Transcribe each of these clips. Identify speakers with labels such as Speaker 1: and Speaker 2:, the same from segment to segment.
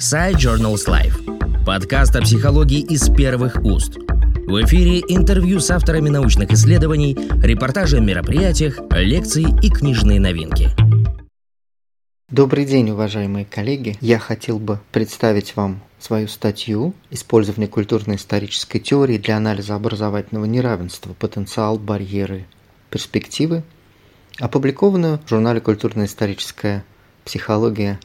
Speaker 1: Side Journals Life. Подкаст о психологии из первых уст. В эфире интервью с авторами научных исследований, репортажи о мероприятиях, лекции и книжные новинки.
Speaker 2: Добрый день, уважаемые коллеги. Я хотел бы представить вам свою статью «Использование культурно-исторической теории для анализа образовательного неравенства. Потенциал, барьеры, перспективы», опубликованную в журнале «Культурно-историческая психология»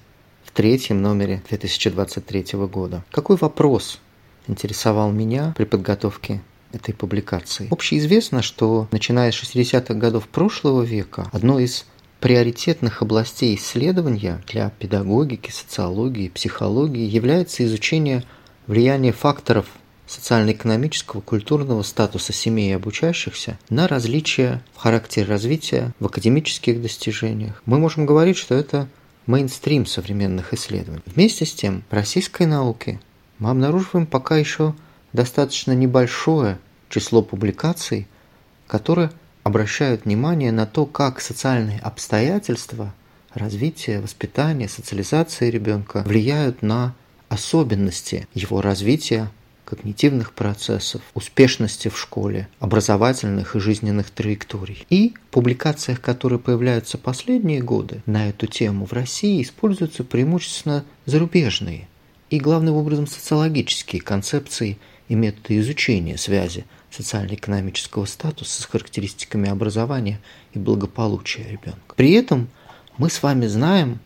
Speaker 2: третьем номере 2023 года. Какой вопрос интересовал меня при подготовке этой публикации? Общеизвестно, что начиная с 60-х годов прошлого века одной из приоритетных областей исследования для педагогики, социологии, психологии является изучение влияния факторов социально-экономического, культурного статуса семей и обучающихся на различия в характере развития, в академических достижениях. Мы можем говорить, что это мейнстрим современных исследований. Вместе с тем, в российской науке мы обнаруживаем пока еще достаточно небольшое число публикаций, которые обращают внимание на то, как социальные обстоятельства развития, воспитания, социализации ребенка влияют на особенности его развития когнитивных процессов, успешности в школе, образовательных и жизненных траекторий. И в публикациях, которые появляются последние годы на эту тему в России, используются преимущественно зарубежные и главным образом социологические концепции и методы изучения связи социально-экономического статуса с характеристиками образования и благополучия ребенка. При этом мы с вами знаем,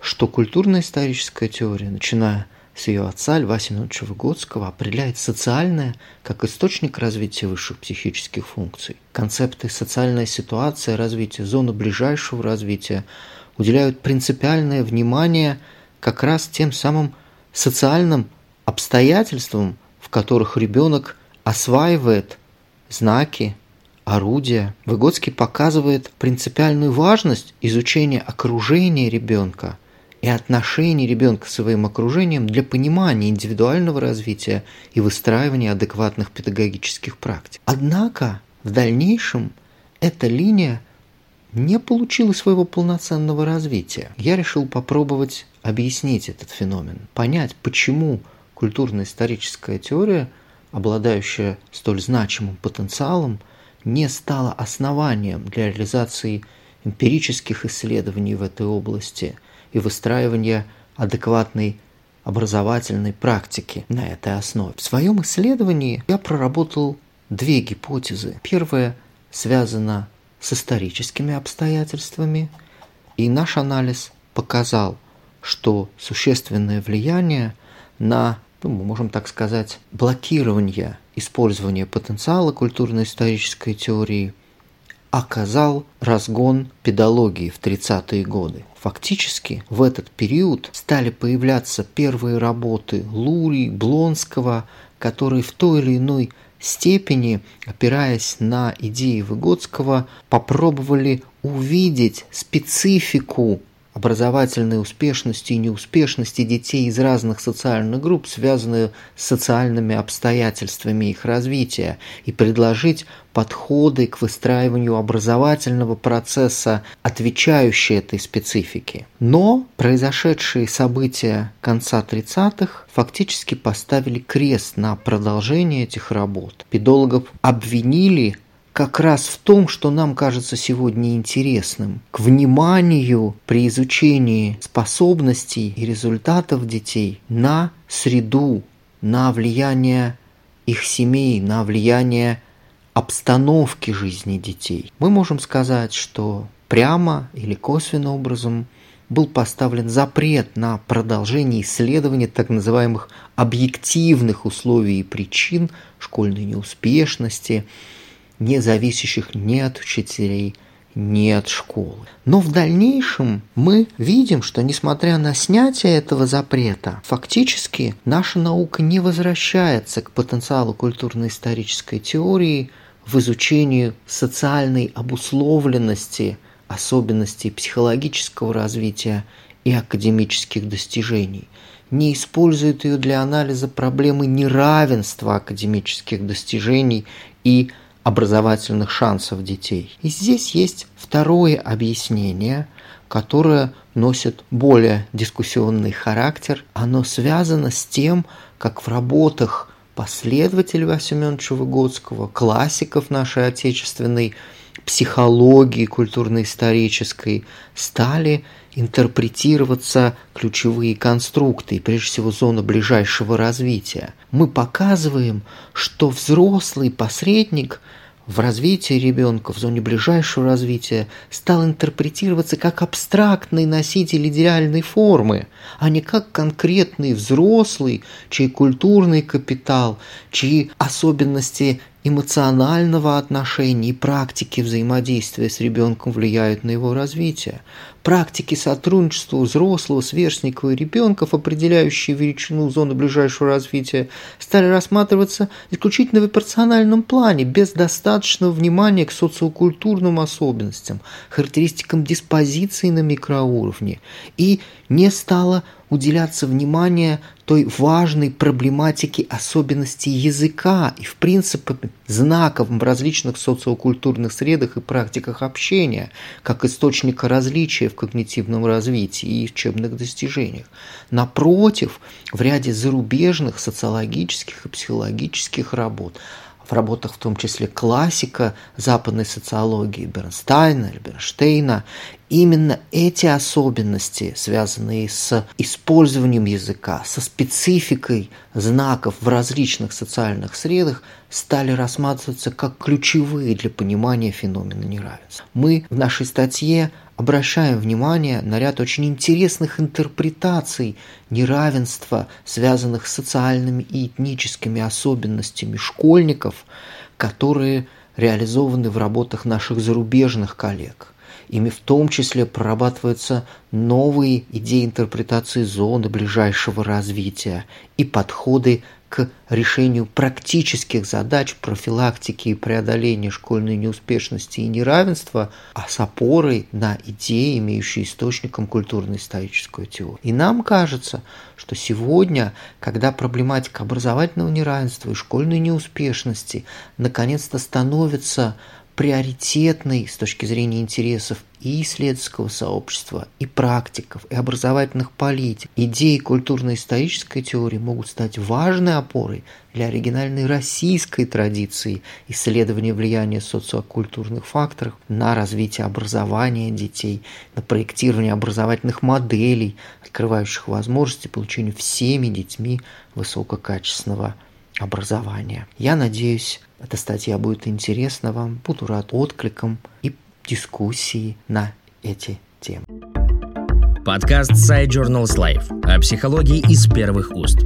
Speaker 2: что культурно-историческая теория, начиная ее отца Льва Семеновича Выгодского определяет социальное как источник развития высших психических функций. Концепты социальная ситуация развития, зона ближайшего развития уделяют принципиальное внимание как раз тем самым социальным обстоятельствам, в которых ребенок осваивает знаки, орудия. Выгодский показывает принципиальную важность изучения окружения ребенка – и отношений ребенка с своим окружением для понимания индивидуального развития и выстраивания адекватных педагогических практик. Однако в дальнейшем эта линия не получила своего полноценного развития. Я решил попробовать объяснить этот феномен, понять, почему культурно-историческая теория, обладающая столь значимым потенциалом, не стала основанием для реализации эмпирических исследований в этой области – и выстраивания адекватной образовательной практики на этой основе. В своем исследовании я проработал две гипотезы. Первая связана с историческими обстоятельствами, и наш анализ показал, что существенное влияние на, ну, мы можем так сказать, блокирование использования потенциала культурно-исторической теории оказал разгон педагогии в 30-е годы. Фактически в этот период стали появляться первые работы Лури, Блонского, которые в той или иной степени, опираясь на идеи Выгодского, попробовали увидеть специфику образовательной успешности и неуспешности детей из разных социальных групп, связанные с социальными обстоятельствами их развития, и предложить подходы к выстраиванию образовательного процесса, отвечающие этой специфике. Но произошедшие события конца 30-х фактически поставили крест на продолжение этих работ. Педологов обвинили как раз в том, что нам кажется сегодня интересным. К вниманию при изучении способностей и результатов детей на среду, на влияние их семей, на влияние обстановки жизни детей. Мы можем сказать, что прямо или косвенным образом был поставлен запрет на продолжение исследования так называемых объективных условий и причин школьной неуспешности, не зависящих ни от учителей, ни от школы. Но в дальнейшем мы видим, что несмотря на снятие этого запрета, фактически наша наука не возвращается к потенциалу культурно-исторической теории в изучении социальной обусловленности особенностей психологического развития и академических достижений, не использует ее для анализа проблемы неравенства академических достижений и образовательных шансов детей. И здесь есть второе объяснение, которое носит более дискуссионный характер. Оно связано с тем, как в работах последователей Василия Семеновича Выгодского, классиков нашей отечественной психологии культурно-исторической стали интерпретироваться ключевые конструкты, прежде всего зона ближайшего развития. Мы показываем, что взрослый посредник в развитии ребенка, в зоне ближайшего развития, стал интерпретироваться как абстрактный носитель идеальной формы, а не как конкретный взрослый, чей культурный капитал, чьи особенности эмоционального отношения и практики взаимодействия с ребенком влияют на его развитие. Практики сотрудничества взрослого, сверстника и ребенков, определяющие величину зоны ближайшего развития, стали рассматриваться исключительно в персональном плане, без достаточного внимания к социокультурным особенностям, характеристикам диспозиции на микроуровне, и не стало уделяться внимание той важной проблематике особенностей языка и, в принципе, знаков в различных социокультурных средах и практиках общения, как источника различия в когнитивном развитии и учебных достижениях. Напротив, в ряде зарубежных социологических и психологических работ в работах в том числе классика западной социологии Бернстайна Бернштейна, именно эти особенности, связанные с использованием языка, со спецификой знаков в различных социальных средах, стали рассматриваться как ключевые для понимания феномена неравенства. Мы в нашей статье обращаем внимание на ряд очень интересных интерпретаций неравенства, связанных с социальными и этническими особенностями школьников, которые реализованы в работах наших зарубежных коллег. Ими в том числе прорабатываются новые идеи интерпретации зоны ближайшего развития и подходы к решению практических задач профилактики и преодоления школьной неуспешности и неравенства, а с опорой на идеи, имеющие источником культурно-историческую теорию. И нам кажется, что сегодня, когда проблематика образовательного неравенства и школьной неуспешности наконец-то становится приоритетной с точки зрения интересов и исследовательского сообщества, и практиков, и образовательных политик. Идеи культурно-исторической теории могут стать важной опорой для оригинальной российской традиции исследования влияния социокультурных факторов на развитие образования детей, на проектирование образовательных моделей, открывающих возможности получения всеми детьми высококачественного образования. Я надеюсь, эта статья будет интересна вам. Буду рад откликам и дискуссии на эти темы.
Speaker 1: Подкаст Side Journals Life о психологии из первых уст.